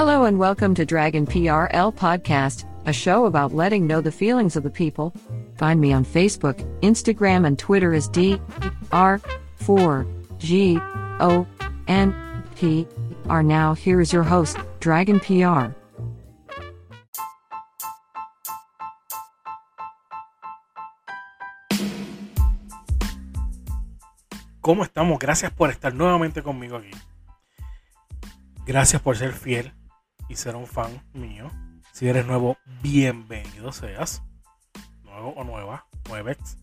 Hello and welcome to Dragon PRL Podcast, a show about letting know the feelings of the people. Find me on Facebook, Instagram, and Twitter as D R 4 G O N P R. Now, here is your host, Dragon PR. ¿Cómo estamos? Gracias por estar nuevamente conmigo aquí. Gracias por ser fiel y ser un fan mío. Si eres nuevo, bienvenido seas. Nuevo o nueva, nuevex.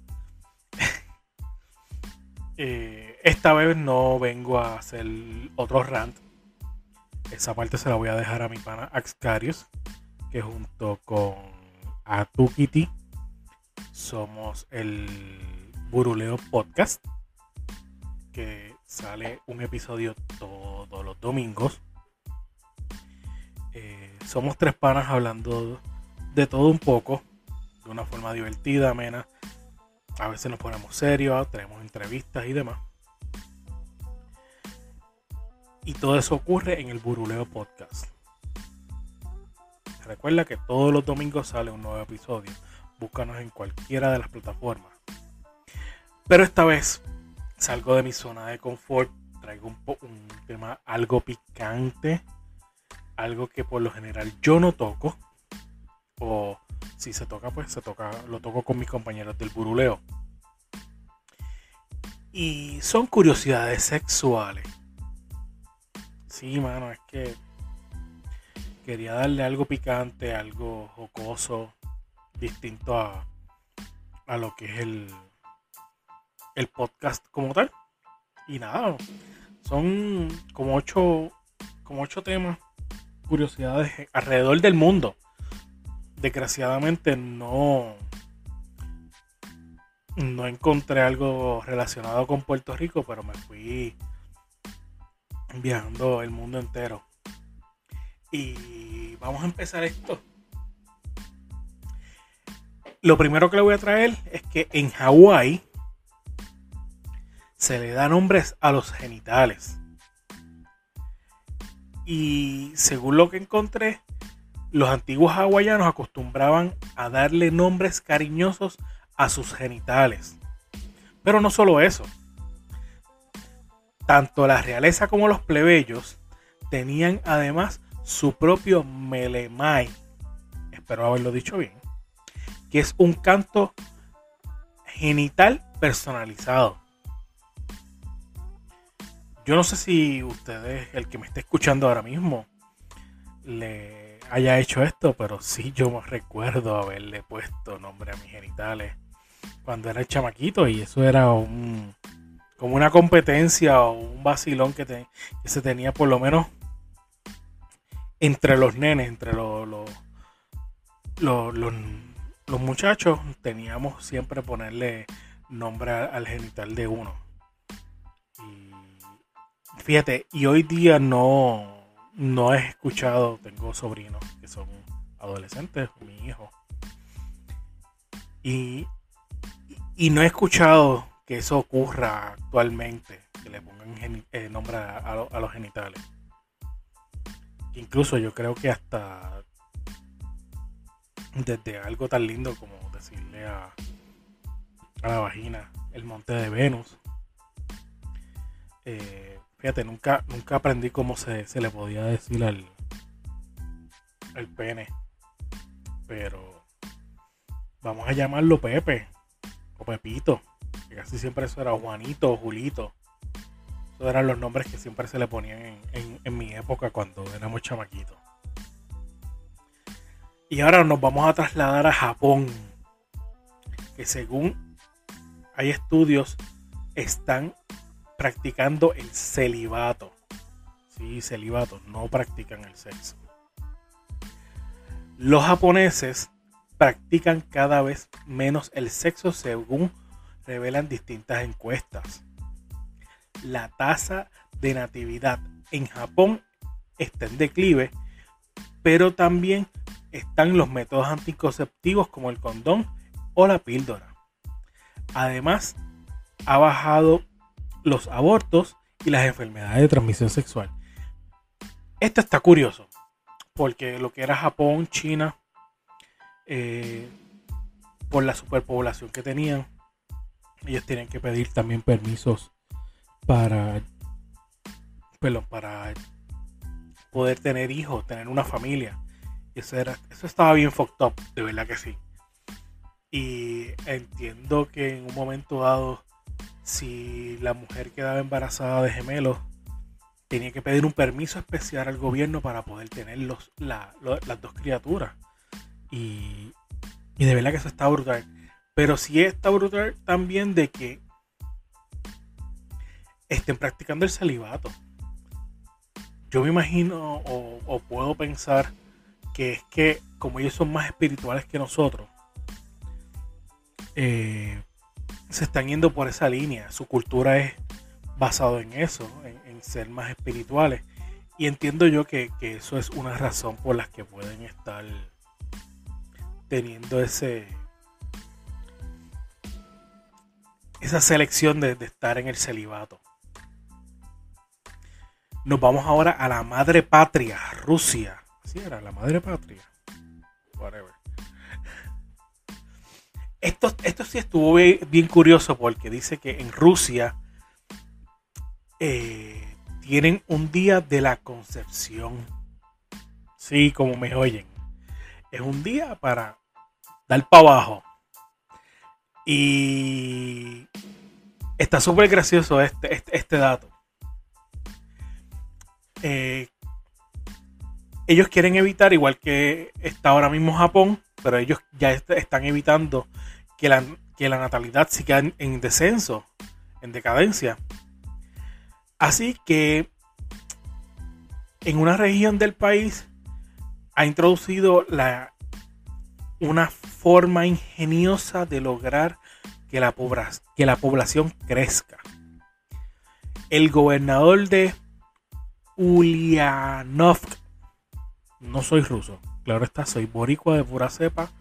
Eh, esta vez no vengo a hacer otro rant. Esa parte se la voy a dejar a mi pana Axcarius, que junto con Atukiti somos el Buruleo Podcast, que sale un episodio todos los domingos. Somos tres panas hablando de todo un poco, de una forma divertida, amena. A veces nos ponemos serios, tenemos entrevistas y demás. Y todo eso ocurre en el Buruleo Podcast. Recuerda que todos los domingos sale un nuevo episodio. Búscanos en cualquiera de las plataformas. Pero esta vez salgo de mi zona de confort. Traigo un tema algo picante. Algo que por lo general yo no toco. O si se toca, pues se toca, lo toco con mis compañeros del buruleo. Y son curiosidades sexuales. Sí, mano, es que quería darle algo picante, algo jocoso, distinto a, a lo que es el, el podcast como tal. Y nada, son como ocho, como ocho temas, curiosidades alrededor del mundo desgraciadamente no, no encontré algo relacionado con Puerto Rico, pero me fui viajando el mundo entero. Y vamos a empezar esto. Lo primero que le voy a traer es que en Hawái se le da nombres a los genitales. Y según lo que encontré, los antiguos hawaianos acostumbraban a darle nombres cariñosos a sus genitales. Pero no solo eso. Tanto la realeza como los plebeyos tenían además su propio melemai. Espero haberlo dicho bien. Que es un canto genital personalizado. Yo no sé si ustedes, el que me está escuchando ahora mismo, le haya hecho esto, pero sí yo recuerdo haberle puesto nombre a mis genitales cuando era el chamaquito y eso era un como una competencia o un vacilón que, se tenía por lo menos entre los nenes, entre los, los, los, muchachos, teníamos siempre ponerle nombre al genital de uno. Fíjate, y hoy día no, no he escuchado, tengo sobrinos que son adolescentes, mi hijo. Y, y no he escuchado que eso ocurra actualmente, que le pongan eh, nombre a, los genitales. Incluso yo creo que hasta desde algo tan lindo como decirle a, a la vagina el monte de Venus. Eh, Nunca, nunca aprendí cómo se, le podía decir al, al pene. Pero vamos a llamarlo Pepe o Pepito. Que casi siempre eso era Juanito o Julito. Esos eran los nombres que siempre se le ponían en, en mi época cuando éramos chamaquitos. Y ahora nos vamos a trasladar a Japón. Que según hay estudios, están practicando el celibato. sí, celibato, no practican el sexo. Los japoneses practican cada vez menos el sexo según revelan distintas encuestas. La tasa de natividad en Japón está en declive, pero también están los métodos anticonceptivos como el condón o la píldora. Además, ha bajado los abortos y las enfermedades de transmisión sexual. Esto está curioso, porque lo que era Japón, China, eh, por la superpoblación que tenían, ellos tienen que pedir también permisos para, para poder tener hijos, tener una familia. Eso, era, eso estaba bien fucked up, de verdad que sí. Y entiendo que en un momento dado, si la mujer quedaba embarazada de gemelos, tenía que pedir un permiso especial al gobierno para poder tener los, las dos criaturas. Y, y de verdad que eso está brutal. Pero sí está brutal también de que estén practicando el celibato. Yo me imagino o, puedo pensar que es que como ellos son más espirituales que nosotros, eh, se están yendo por esa línea. Su cultura es basado en eso, en, ser más espirituales. Y entiendo yo que, eso es una razón por la que pueden estar teniendo ese esa selección de, estar en el celibato. Nos vamos ahora a la madre patria, Rusia. Así era, la madre patria. Whatever. Esto, esto sí estuvo bien curioso porque dice que en Rusia eh, tienen un día de la concepción. Sí, como me oyen. Es un día para dar para abajo. Y está súper gracioso este, este, este dato. Eh, ellos quieren evitar, igual que está ahora mismo Japón, pero ellos ya están evitando que la, que la natalidad siga en, descenso, en decadencia. Así que en una región del país ha introducido una forma ingeniosa de lograr que la, que la población crezca. El gobernador de Ulyanovsk, no soy ruso, claro está, soy boricua de pura cepa,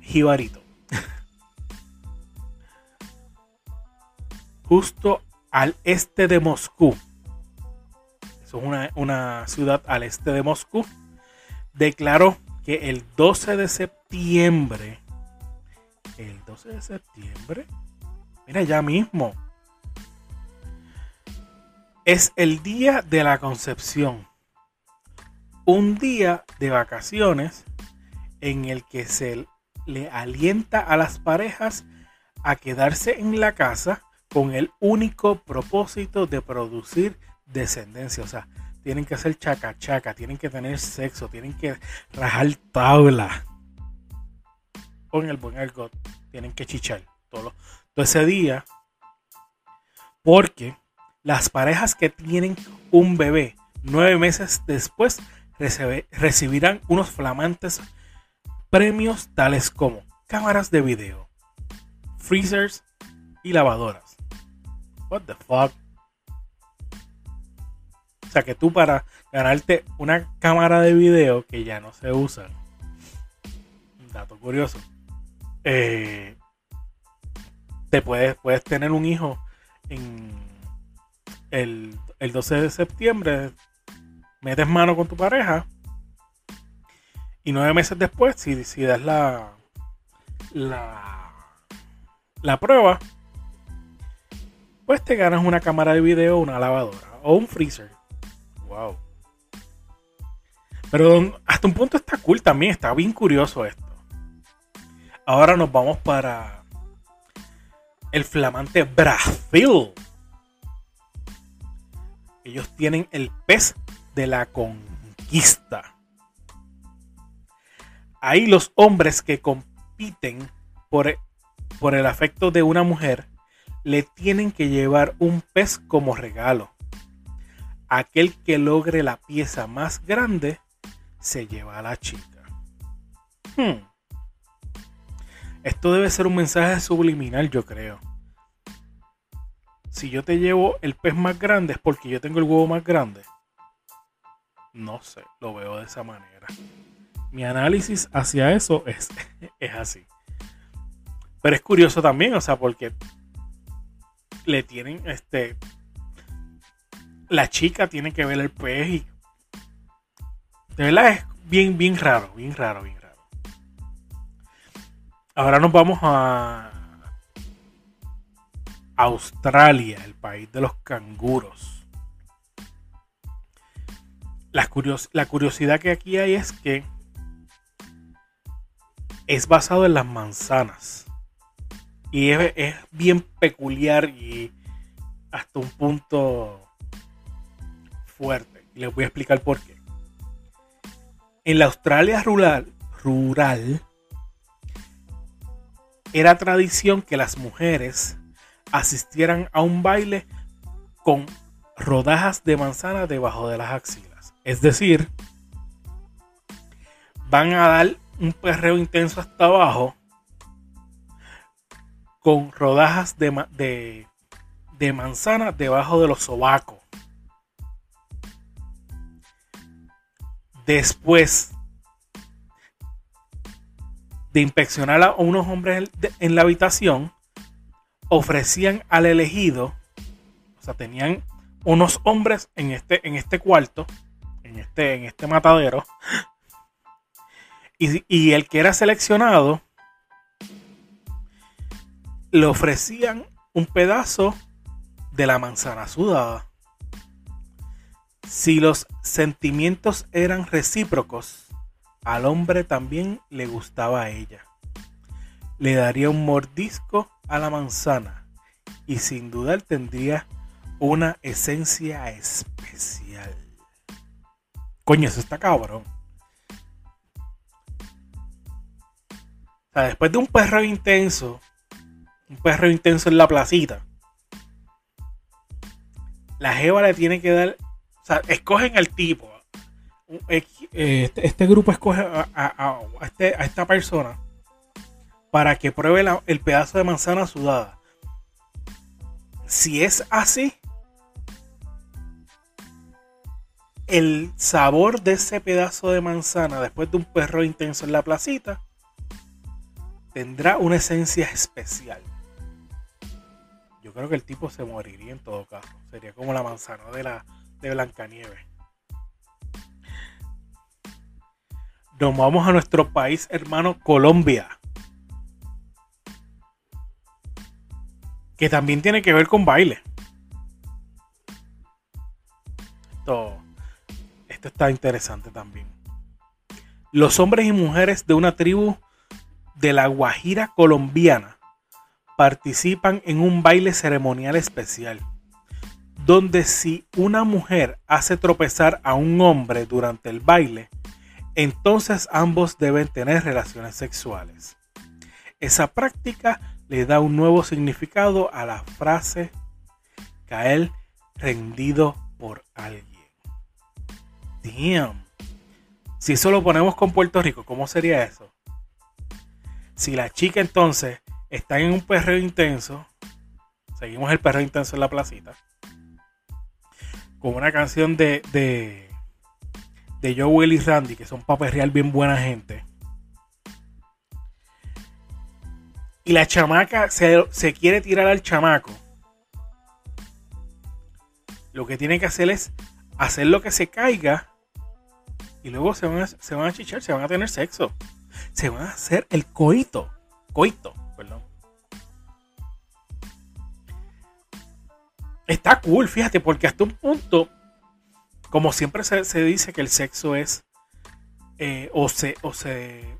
jibarito. Justo al este de Moscú. Eso es una, ciudad al este de Moscú. Declaró que el 12 de septiembre, el 12 de septiembre, mira ya mismo, es el día de la concepción. Un día de vacaciones en el que se le alienta a las parejas a quedarse en la casa con el único propósito de producir descendencia. O sea, tienen que hacer chaca chaca, tienen que tener sexo, tienen que rajar tabla. Con el buen argot, tienen que chichar todo, todo ese día. Porque las parejas que tienen un bebé nueve meses después recibirán unos flamantes premios tales como cámaras de video, freezers y lavadoras. What the fuck? O sea que tú para ganarte una cámara de video que ya no se usa. Dato curioso. Eh, te puedes, puedes tener un hijo en el, 12 de septiembre. Metes mano con tu pareja. Y nueve meses después, si, si das la, la, la prueba, pues te ganas una cámara de video, una lavadora o un freezer. Wow. Pero hasta un punto está cool también, está bien curioso esto. Ahora nos vamos para el flamante Brasil. Ellos tienen el pez de la conquista. Ahí los hombres que compiten por, por el afecto de una mujer le tienen que llevar un pez como regalo. aquel que logre la pieza más grande se lleva a la chica. Hmm. Esto debe ser un mensaje subliminal, yo creo. Si yo te llevo el pez más grande es porque yo tengo el huevo más grande. No sé, lo veo de esa manera. Mi análisis hacia eso es, es así. Pero es curioso también, o sea, porque le tienen este. La chica tiene que ver el pez y. De verdad es bien, bien raro, bien raro, bien raro. Ahora nos vamos a Australia, el país de los canguros. La, la curiosidad que aquí hay es que es basado en las manzanas. Y es, bien peculiar y hasta un punto fuerte. Y les voy a explicar por qué. En la Australia rural, rural era tradición que las mujeres asistieran a un baile con rodajas de manzana debajo de las axilas. Es decir, van a dar un perreo intenso hasta abajo con rodajas de, de, manzana debajo de los sobacos. Después de inspeccionar a unos hombres en la habitación, ofrecían al elegido, o sea, tenían unos hombres en este, en este cuarto, en este, en este matadero, y, y el que era seleccionado le ofrecían un pedazo de la manzana sudada. Si los sentimientos eran recíprocos, al hombre también le gustaba a ella. Le daría un mordisco a la manzana y sin duda tendría una esencia especial. Coño, eso está cabrón. O sea, después de un perro intenso, un perro intenso en la placita. La jeva le tiene que dar. O sea, escogen al tipo. Este, este, grupo escoge este, a, esta persona para que pruebe el pedazo de manzana sudada. Si es así, el sabor de ese pedazo de manzana después de un perro intenso en la placita tendrá una esencia especial. Yo creo que el tipo se moriría en todo caso. Sería como la manzana de la de Blancanieves. Nos vamos a nuestro país hermano Colombia. Que también tiene que ver con baile. Esto, esto está interesante también. Los hombres y mujeres de una tribu de la Guajira colombiana participan en un baile ceremonial especial, donde si una mujer hace tropezar a un hombre durante el baile, entonces ambos deben tener relaciones sexuales. Esa práctica le da un nuevo significado a la frase caer rendido por alguien. Damn. Si eso lo ponemos con Puerto Rico, ¿cómo sería eso? Si la chica entonces están en un perreo intenso. Seguimos el perreo intenso en la placita. Con una canción de, de, de Randy, que son para perrear bien buena gente. Y la chamaca se, se quiere tirar al chamaco. Lo que tiene que hacer es hacer lo que se caiga. Y luego se van, a, se van a se van a tener sexo. Se van a hacer el coito. Coito. Está cool, fíjate, porque hasta un punto, como siempre se, dice que el sexo es, eh, o, se, o se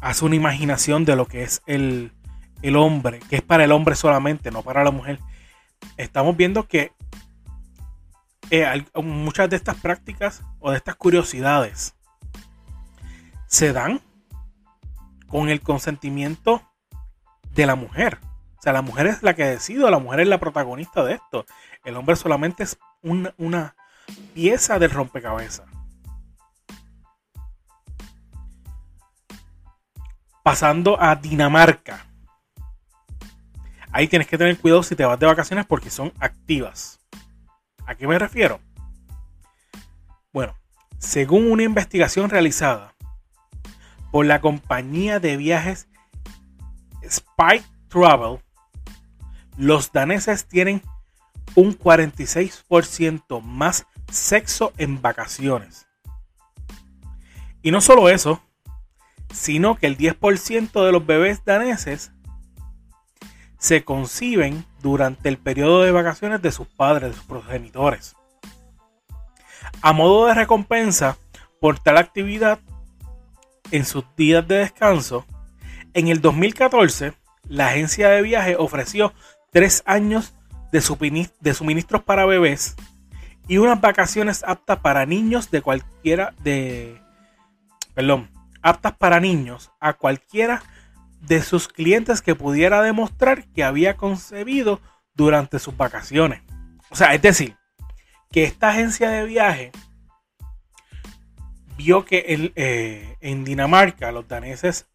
hace una imaginación de lo que es el, el hombre, que es para el hombre solamente, no para la mujer. Estamos viendo que eh, muchas de estas prácticas o de estas curiosidades se dan con el consentimiento de la mujer. O sea, la mujer es la que decide, la mujer es la protagonista de esto. El hombre solamente es una, una pieza del rompecabezas. Pasando a Dinamarca. Ahí tienes que tener cuidado si te vas de vacaciones porque son activas. ¿A qué me refiero? Bueno, según una investigación realizada por la compañía de viajes Spike Travel, los daneses tienen un 46% más sexo en vacaciones. Y no solo eso, sino que el 10% de los bebés daneses se conciben durante el periodo de vacaciones de sus padres, de sus progenitores. A modo de recompensa por tal actividad en sus días de descanso, en el 2014 la agencia de viaje ofreció tres años de, suministros para bebés y unas vacaciones aptas para niños de cualquiera de perdón, aptas para niños a cualquiera de sus clientes que pudiera demostrar que había concebido durante sus vacaciones. O sea, es decir, que esta agencia de viaje vio que eh, en Dinamarca los daneses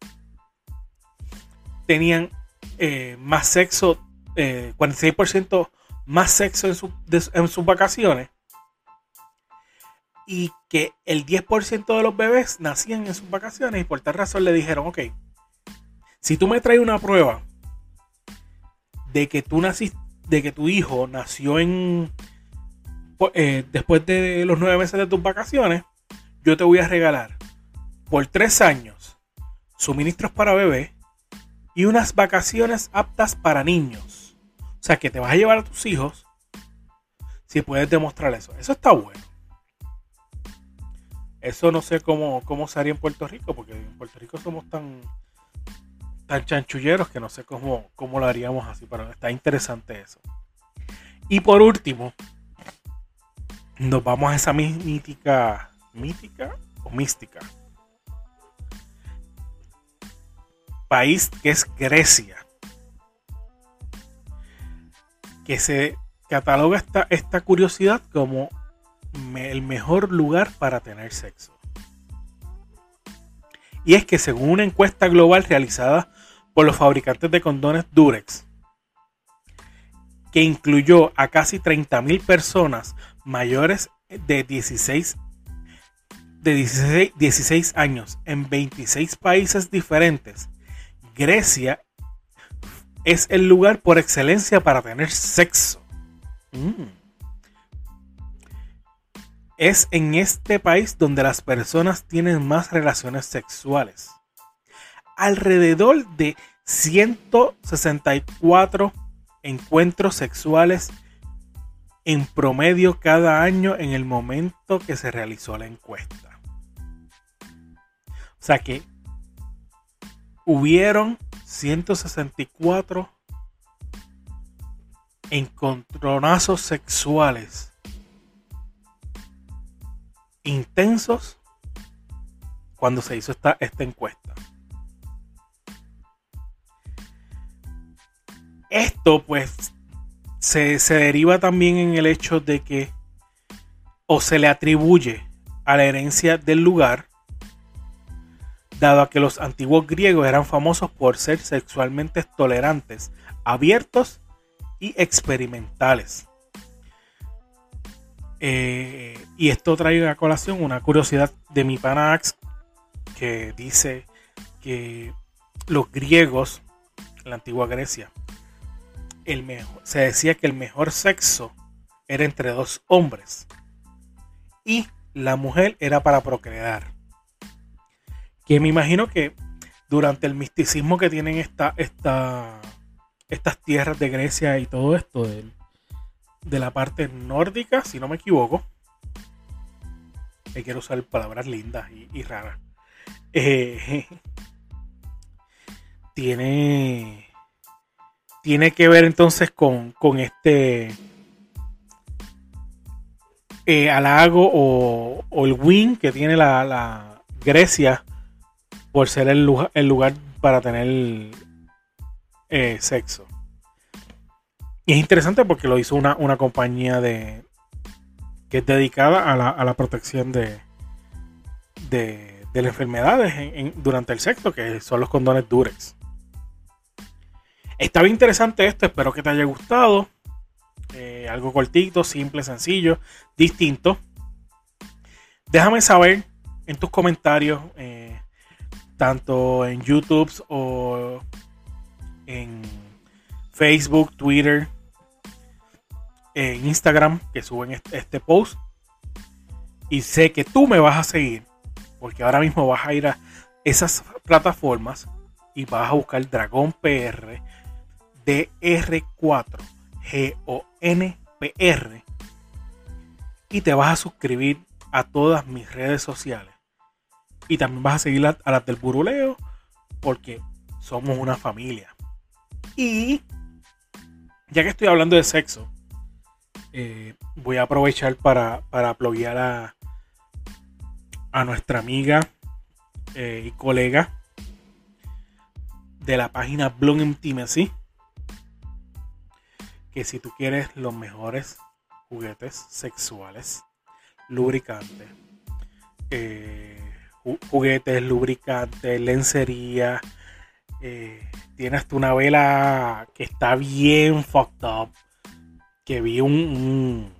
tenían eh, más sexo, 46% eh, más sexo en, sus vacaciones y que el 10% de los bebés nacían en sus vacaciones y por tal razón le dijeron, ok, si tú me traes una prueba de que tú naciste, de que tu hijo nació en eh, después de los nueve meses de tus vacaciones, yo te voy a regalar por tres años suministros para bebé y unas vacaciones aptas para niños. O sea que te vas a llevar a tus hijos si puedes demostrar eso. Eso está bueno. Eso no sé cómo, cómo se haría en Puerto Rico, porque en Puerto Rico somos tan tan chanchulleros que no sé cómo, cómo lo haríamos así, pero está interesante eso. Y por último, nos vamos a esa mítica, mítica o mística. País que es Grecia. Que se cataloga esta, esta curiosidad como el mejor lugar para tener sexo. Y es que según una encuesta global realizada por los fabricantes de condones Durex, que incluyó a casi 30.000 personas mayores de 16, de 16, años en 26 países diferentes, Grecia es el lugar por excelencia para tener sexo. Mm. Es en este país donde las personas tienen más relaciones sexuales alrededor de 164 encuentros sexuales en promedio cada año en el momento que se realizó la encuesta. O sea que hubieron 164 encontronazos sexuales intensos cuando se hizo esta, esta encuesta. Esto pues se, deriva también en el hecho de que o se le atribuye a la herencia del lugar, dado a que los antiguos griegos eran famosos por ser sexualmente tolerantes, abiertos y experimentales. Eh, y esto trae a colación una curiosidad de mi pana que dice que los griegos, la antigua Grecia, se decía que el mejor sexo era entre dos hombres y la mujer era para procrear. Que me imagino que durante el misticismo que tienen esta, esta, estas tierras de Grecia y todo esto de, de la parte nórdica, si no me equivoco, que quiero usar palabras lindas y, raras, eh, tiene tiene que ver entonces con, este eh, halago o, el win que tiene la, Grecia por ser el lugar, el lugar para tener eh, sexo. Y es interesante porque lo hizo una, compañía de, que es dedicada a la, a la protección de, de, de las enfermedades en- en- durante el sexo, que son los condones Durex. Está bien interesante esto, espero que te haya gustado. Eh, algo cortito, simple, sencillo, distinto. Déjame saber en tus comentarios, eh, tanto en YouTube o en Facebook, Twitter, en Instagram, que suben este, este post. Y sé que tú me vas a seguir, porque ahora mismo vas a ir a esas plataformas y vas a buscar Dragón PR DR4 G-O-N-P-R y te vas a suscribir a todas mis redes sociales. Y también vas a seguir a, las del Buruleo porque somos una familia. Y ya que estoy hablando de sexo, eh, voy a aprovechar para, para a, a nuestra amiga eh, y colega de la página Bloom Intimacy. Que si tú quieres los mejores juguetes sexuales, lubricantes, eh, ju- juguetes, lubricantes, lencería, eh, tienes hasta una vela que está bien fucked up. Que vi un, un,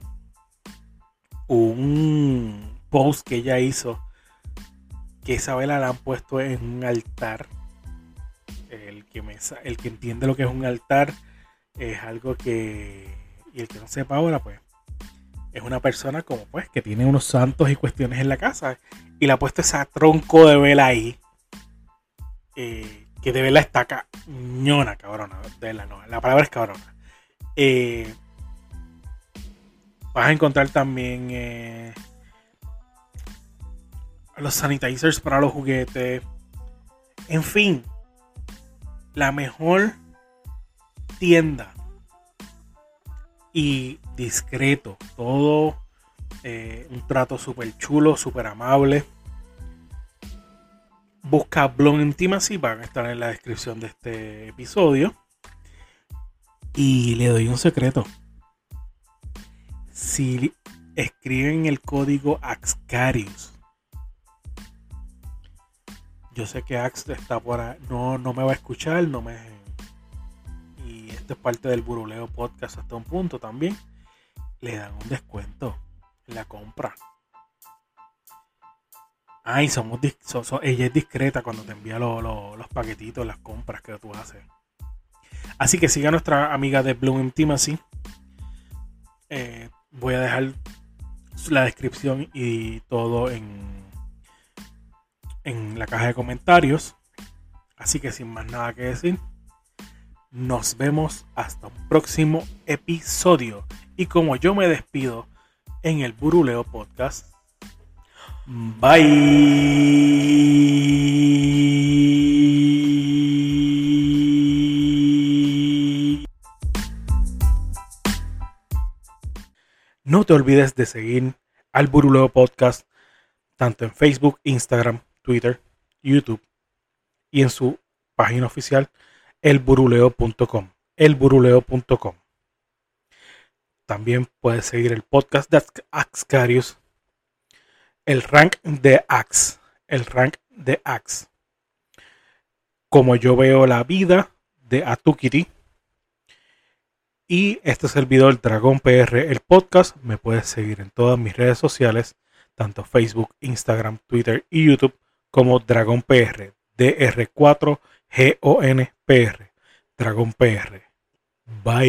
un post que ella hizo. Que esa vela la han puesto en un altar. El que, me, el que entiende lo que es un altar es algo que. Y el que no sepa ahora, pues. Es una persona como pues que tiene unos santos y cuestiones en la casa. Y le ha puesto ese tronco de vela ahí. eh, que de verdad está cañona, cabrona. De verdad, no. La palabra es cabrona. Eh, vas a encontrar también eh, los sanitizers para los juguetes. En fin, la mejor tienda y discreto. Todo eh, un trato súper chulo, súper amable. Busca Blonde Intimacy, van a estar en la descripción de este episodio. Y le doy un secreto. Si escriben el código Axcarius, yo sé que Ax está por ahí, no, no me va a escuchar, no me. Es parte del Buruleo Podcast hasta un punto también. Le dan un descuento en la compra. Ay, somos ella es discreta cuando te envía lo- lo- los paquetitos, las compras que tú haces. Así que siga nuestra amiga de Bloom Intimacy. Eh, voy a dejar la descripción y todo en, en la caja de comentarios. Así que sin más nada que decir, nos vemos hasta un próximo episodio. Y como yo me despido en el Buruleo Podcast, bye. No te olvides de seguir al Buruleo Podcast tanto en Facebook, Instagram, Twitter, YouTube y en su página oficial elburuleo.com. Elburuleo.com. También puedes seguir el podcast de Axcarius, el rank de Ax, el rank de Ax. Como yo veo la vida de Atukiti. Y este es el video del Dragón PR, el podcast. Me puedes seguir en todas mis redes sociales, tanto Facebook, Instagram, Twitter y YouTube, como Dragón PR, G-O-N-P-R. Dragón PR. Bye.